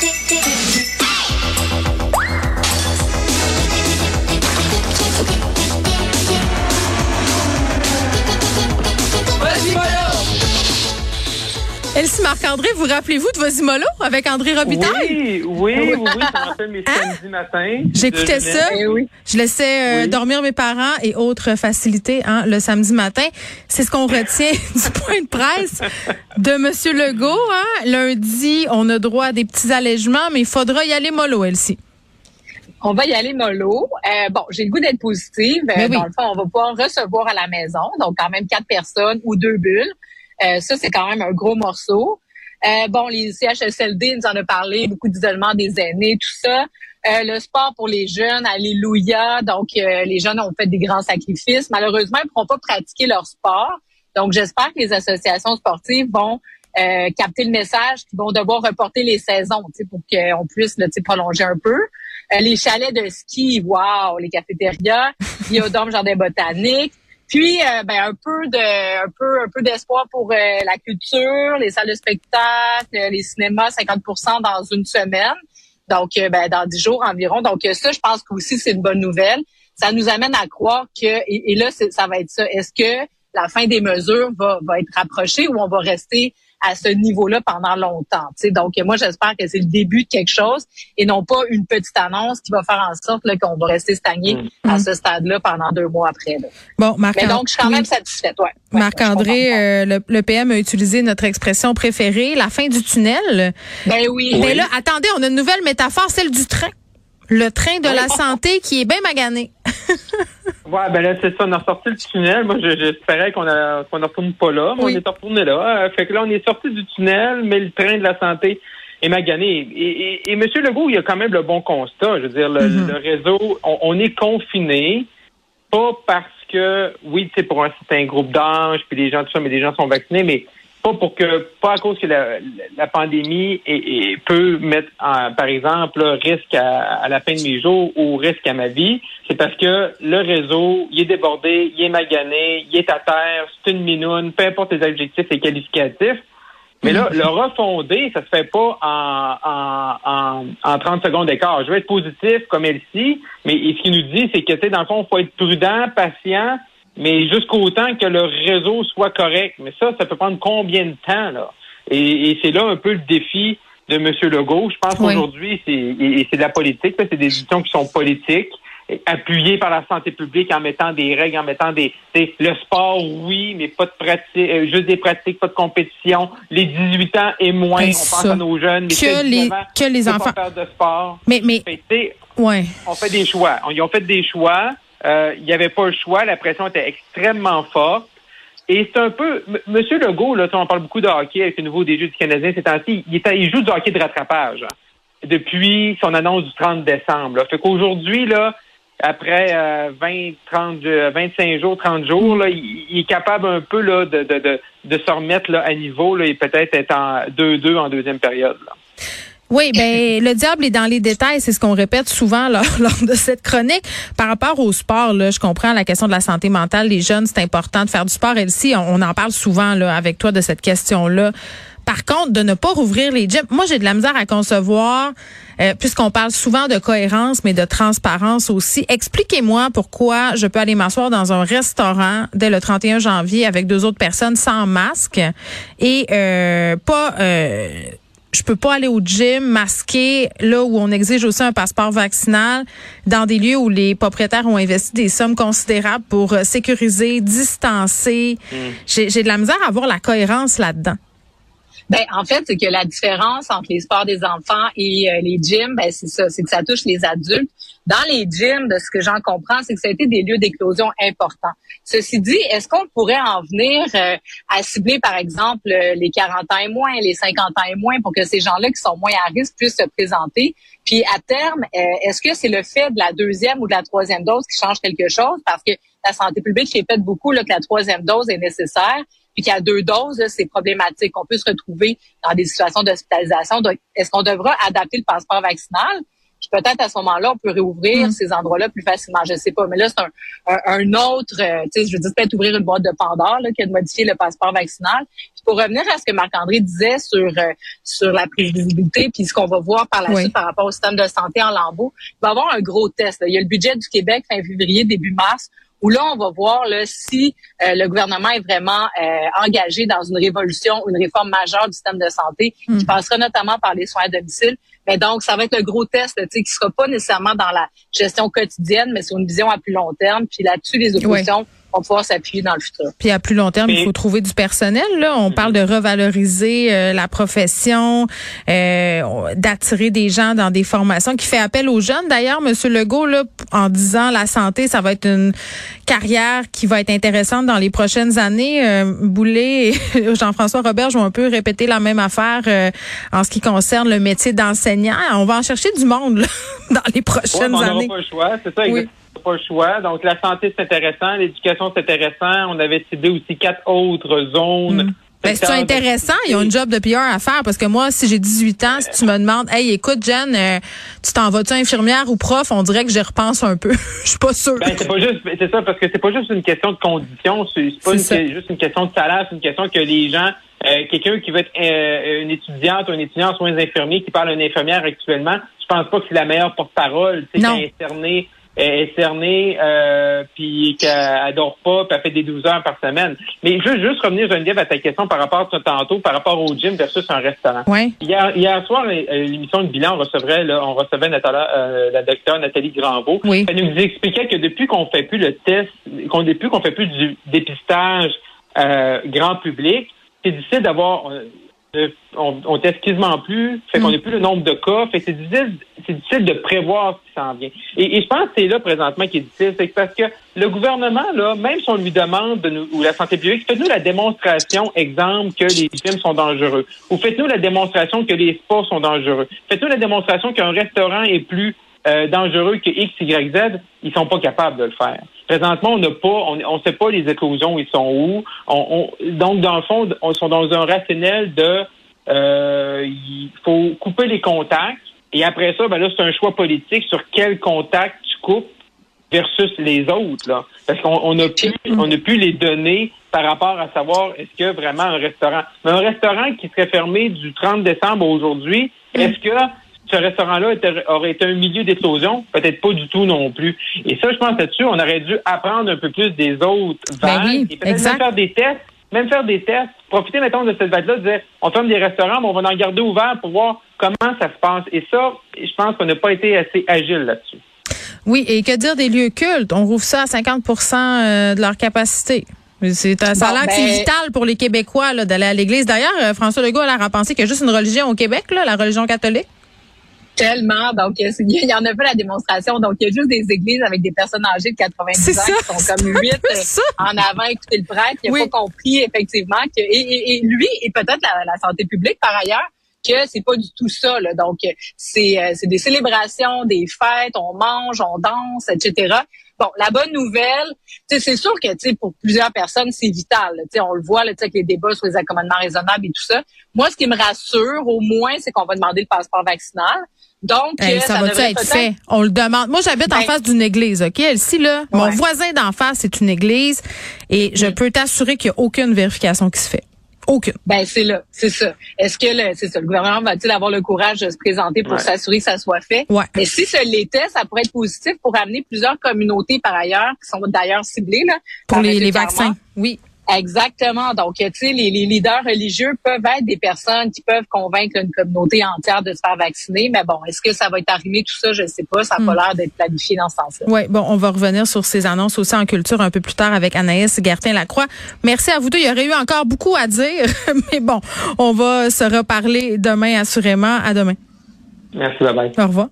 tick, tick. Elsie Marc-André, vous rappelez-vous de vos immolos avec André Robitaille? Oui, oui, oui, oui, ça rappelle mes samedis matins. J'écoutais ça. Jeunesse. Je laissais euh, Oui. dormir mes parents et autres facilités hein, le samedi matin. C'est ce qu'on retient du point de presse de Monsieur Legault. Hein. Lundi, on a droit à des petits allègements, mais il faudra y aller mollo, Elsie. On va y aller mollo. Euh, bon, j'ai le goût d'être positive. Euh, Mais oui. Dans le fond, on va pouvoir recevoir à la maison, donc quand même quatre personnes ou deux bulles. Euh, ça, c'est quand même un gros morceau. Euh, bon, les CHSLD nous en a parlé, beaucoup d'isolement des aînés, tout ça. Euh, le sport pour les jeunes, alléluia. Donc, euh, les jeunes ont fait des grands sacrifices. Malheureusement, ils ne pourront pas pratiquer leur sport. Donc, j'espère que les associations sportives vont euh, capter le message, qu'ils vont devoir reporter les saisons pour qu'on puisse sais, prolonger un peu. Euh, les chalets de ski, wow, les cafétérias, biodôme jardin botanique. Puis euh, ben, un peu de un peu un peu d'espoir pour euh, la culture, les salles de spectacle, euh, les cinémas 50% dans une semaine. Donc euh, ben, dans dix jours environ. Donc ça je pense que aussi c'est une bonne nouvelle. Ça nous amène à croire que et, et là ça va être ça. Est-ce que la fin des mesures va va être rapprochée ou on va rester à ce niveau-là pendant longtemps. tu sais. Donc, moi, j'espère que c'est le début de quelque chose et non pas une petite annonce qui va faire en sorte là, qu'on va rester stagné à ce stade-là pendant deux mois après. là. Bon, Marc Mais donc, je suis quand même satisfaite. Ouais. Ouais, Marc-André, euh, le, le PM a utilisé notre expression préférée, la fin du tunnel. Ben oui. Mais là, attendez, on a une nouvelle métaphore, celle du train. Le train de la santé qui est bien magané. Ouais, ben là, c'est ça, on a ressorti le tunnel. Moi, je- j'espérais qu'on qu'on ne retourne pas là, mais Oui. on est retourné là. Euh, fait que là, on est sorti du tunnel, mais le train de la santé est magané. Et, et, et M. Legault, il a quand même le bon constat. Je veux dire, le, Mhm. le réseau, on, on est confiné, pas parce que, oui, tu sais, pour un certain groupe d'âge, puis les gens, tout ça, mais les gens sont vaccinés, mais pas pour que, pas à cause que la, la pandémie est- est- peut mettre, par exemple, risque à, à la fin de mes jours ou risque à ma vie. C'est parce que le réseau, il est débordé, il est magané, il est à terre, c'est une minoune, peu importe les adjectifs et qualificatifs. Mais là, le refonder, ça se fait pas en, en, en, en 30 secondes d'écart. Je veux être positif comme Elsie, mais ce qu'il nous dit, c'est que, tu sais, dans le fond, faut être prudent, patient, mais jusqu'au temps que le réseau soit correct. Mais ça, ça peut prendre combien de temps, là? Et, et c'est là un peu le défi de M. Legault. Je pense Oui. qu'aujourd'hui, c'est et- et c'est de la politique. C'est des décisions qui sont politiques, appuyées par la santé publique en mettant des règles, en mettant des... Le sport, oui, mais pas de pratique, euh, juste des pratiques, pas de compétition. Les 18 ans et moins, Ben, on pense ça. à nos jeunes. Que 16, les- 19 ans, que les faut pas enfants- faire de sport. Mais, mais, Fait que, ouais. on fait des choix. On- Ils ont fait des choix. Euh, Il n'y avait pas le choix. La pression était extrêmement forte. Et c'est un peu... M- Monsieur Legault, là, on parle beaucoup de hockey avec le nouveau Jeux du Canadien ces temps-ci. Il, joue du hockey de rattrapage hein, depuis son annonce du 30 décembre. Là. Fait qu'aujourd'hui, là, après euh, 20, 30, euh, 25 jours, 30 jours, là, il, est capable un peu là, de, de, de, de se remettre là, à niveau là, et peut-être être en 2-2 en deuxième période. Oui, ben le diable est dans les détails, c'est ce qu'on répète souvent lors, de cette chronique. Par rapport au sport, là, je comprends la question de la santé mentale. Les jeunes, c'est important de faire du sport. Elsie, on, on en parle souvent là, avec toi de cette question-là. Par contre, de ne pas rouvrir les gyms, moi j'ai de la misère à concevoir, euh, puisqu'on parle souvent de cohérence, mais de transparence aussi. Expliquez-moi pourquoi je peux aller m'asseoir dans un restaurant dès le 31 janvier avec deux autres personnes sans masque et euh, pas... Euh, je peux pas aller au gym masqué là où on exige aussi un passeport vaccinal dans des lieux où les propriétaires ont investi des sommes considérables pour euh, sécuriser, distancer. J'ai j'ai de la misère à voir la cohérence là-dedans. Ben, en fait, c'est que la différence entre les sports des enfants et euh, les gyms, ben, c'est ça, c'est que ça touche les adultes. Dans les gyms, de ce que j'en comprends, c'est que ça a été des lieux d'éclosion importants. Ceci dit, est-ce qu'on pourrait en venir euh, à cibler, par exemple, euh, les 40 ans et moins, les 50 ans et moins, pour que ces gens-là qui sont moins à risque puissent se présenter? Puis, à terme, euh, est-ce que c'est le fait de la deuxième ou de la troisième dose qui change quelque chose? Parce que la santé publique répète beaucoup là, que la troisième dose est nécessaire puis qu'à deux doses, c'est problématique. On peut se retrouver dans des situations d'hospitalisation. Est-ce qu'on devra adapter le passeport vaccinal? Puis peut-être à ce moment-là, on peut réouvrir Mm. ces endroits-là plus facilement. Je sais pas. Mais là, c'est un, un, un autre, euh, tu sais, je veux dire, peut-être ouvrir une boîte de Pandore, là, que de modifier le passeport vaccinal. Puis pour revenir à ce que Marc-André disait sur, euh, sur la prévisibilité, puis ce qu'on va voir par la Oui. suite par rapport au système de santé en lambeaux, il va y avoir un gros test. là. Il y a le budget du Québec fin février, début mars, où là, on va voir là, si euh, le gouvernement est vraiment euh, engagé dans une révolution, une réforme majeure du système de santé, qui Mm. passera notamment par les soins à domicile. Mais donc, ça va être le gros test, là, tu sais, qui sera pas nécessairement dans la gestion quotidienne, mais sur une vision à plus long terme. Puis là-dessus, les oppositions vont pouvoir s'appuyer dans le futur. Puis à plus long terme, il faut trouver du personnel. Là, on parle de revaloriser euh, la profession, euh, d'attirer des gens dans des formations, qui fait appel aux jeunes. D'ailleurs, Monsieur Legault, là, en disant la santé, ça va être une carrière qui va être intéressante dans les prochaines années. Euh, Boulay et Jean-François Robert vont un peu répéter la même affaire euh, en ce qui concerne le métier d'enseignant. On va en chercher du monde là, dans les Ouais, prochaines mais on n'aura années. pas le choix, c'est ça, Oui. On pas le choix. Donc, la santé, c'est intéressant. L'éducation, c'est intéressant. On avait ciblé aussi quatre autres zones. Mm. Ben, c'est intéressant. Ils ont une job de PR à faire parce que moi, si j'ai 18 ans, si tu me demandes, hey, écoute, Jen, euh, tu t'en vas-tu infirmière ou prof, on dirait que j'y repense un peu. Je suis pas sûre. Ben, c'est pas juste, c'est ça, parce que c'est pas juste une question de conditions, c'est pas une- juste une question de salaire, c'est une question que les gens, euh, quelqu'un qui veut être euh, une étudiante ou un étudiant en soins infirmiers qui parle à une infirmière actuellement, je pense pas que c'est la meilleure porte-parole, tu sais, est cernée, elle est cernée, euh, puis qu'elle dort pas, puis elle fait des 12 heures par semaine. Mais je veux juste revenir, Geneviève, à ta question par rapport à tantôt, par rapport au gym versus un restaurant. Ouais. Hier, hier soir, à l'émission de bilan, on recevrait, là, on recevait Nathalie, euh, la docteure Nathalie Granvaux. Oui. Elle nous expliquait que depuis qu'on fait plus le test, qu'on depuis qu'on fait plus du dépistage euh, grand public, c'est difficile d'avoir. Euh, on, on teste quasiment plus, fait qu'on n'a plus le nombre de cas, fait que c'est difficile, c'est difficile de prévoir ce qui s'en vient. Et, et je pense que c'est là présentement qui est difficile, c'est parce que le gouvernement, là, même si on lui demande de nous, ou la santé publique, faites-nous la démonstration, exemple, que les gyms sont dangereux, ou faites-nous la démonstration que les sports sont dangereux, faites-nous la démonstration qu'un restaurant est plus euh, dangereux que X, Y, Z, ils sont pas capables de le faire. Présentement, on n'a pas, on ne sait pas les éclosions, ils sont où. On, on- donc, dans le fond, on sont dans un rationnel de euh, il faut couper les contacts. Et après ça, ben là, c'est un choix politique sur quel contact tu coupes versus les autres. Là. Parce qu'on on a pu on a pu les données par rapport à savoir est-ce que vraiment un restaurant. Mais un restaurant qui serait fermé du 30 décembre aujourd'hui, est-ce que ce restaurant-là aurait été un milieu d'éclosion? Peut-être pas du tout non plus. Et ça, je pense là-dessus, on aurait dû apprendre un peu plus des autres Ben vagues oui, et peut-être exact. même faire des tests. Même faire des tests. Profiter, mettons, de cette vague-là, de dire, on ferme des restaurants, mais on va en garder ouvert pour voir comment ça se passe. Et ça, je pense qu'on n'a pas été assez agile là-dessus. Oui, et que dire des lieux cultes? On rouvre ça à 50% euh, de leur capacité. C'est, ça a Bon, ben- vital pour les Québécois là, d'aller à l'église. D'ailleurs, euh, François Legault a l'air à penser qu'il y a juste une religion au Québec, là, la religion catholique. Tellement. Donc, euh, il y en a pas la démonstration. Donc, il y a juste des églises avec des personnes âgées de 90 C'est ans ça. qui sont comme huit euh, en avant écouter le prêtre. Il n'a Oui. pas compris, effectivement, que, et, et- et lui, et peut-être la, la santé publique, par ailleurs, que c'est pas du tout ça. Là. Donc, euh, c'est euh, c'est des célébrations, des fêtes, on mange, on danse, etc. Bon, la bonne nouvelle, c'est sûr que pour plusieurs personnes, c'est vital. là. On le voit là, avec les débats sur les accommodements raisonnables et tout ça. Moi, ce qui me rassure, au moins, c'est qu'on va demander le passeport vaccinal. Donc, Hey, euh, ça, va-tu devrait être fait? On le demande. Moi, j'habite en Ben- face d'une église, OK? Ici, là, mon voisin d'en face, c'est une église. Et je Mm. peux t'assurer qu'il n'y a aucune vérification qui se fait. Aucune. Ben c'est là, c'est ça. Est-ce que le, c'est ça, le gouvernement va-t-il avoir le courage de se présenter pour Ouais. s'assurer que ça soit fait? Ouais. Mais si ce l'était, ça pourrait être positif pour amener plusieurs communautés par ailleurs qui sont d'ailleurs ciblées là. Pour les, les vaccins. Oui. Exactement. Donc, tu sais, les, les leaders religieux peuvent être des personnes qui peuvent convaincre une communauté entière de se faire vacciner. Mais bon, est-ce que ça va être arrivé tout ça Je sais pas. Ça n'a pas Hmm. l'air d'être planifié dans ce sens-là. Oui, bon, on va revenir sur ces annonces aussi en culture un peu plus tard avec Anaïs Gertin-Lacroix. Merci à vous deux. Il y aurait eu encore beaucoup à dire, mais bon, on va se reparler demain assurément. À demain. Merci, bye bye. Au revoir.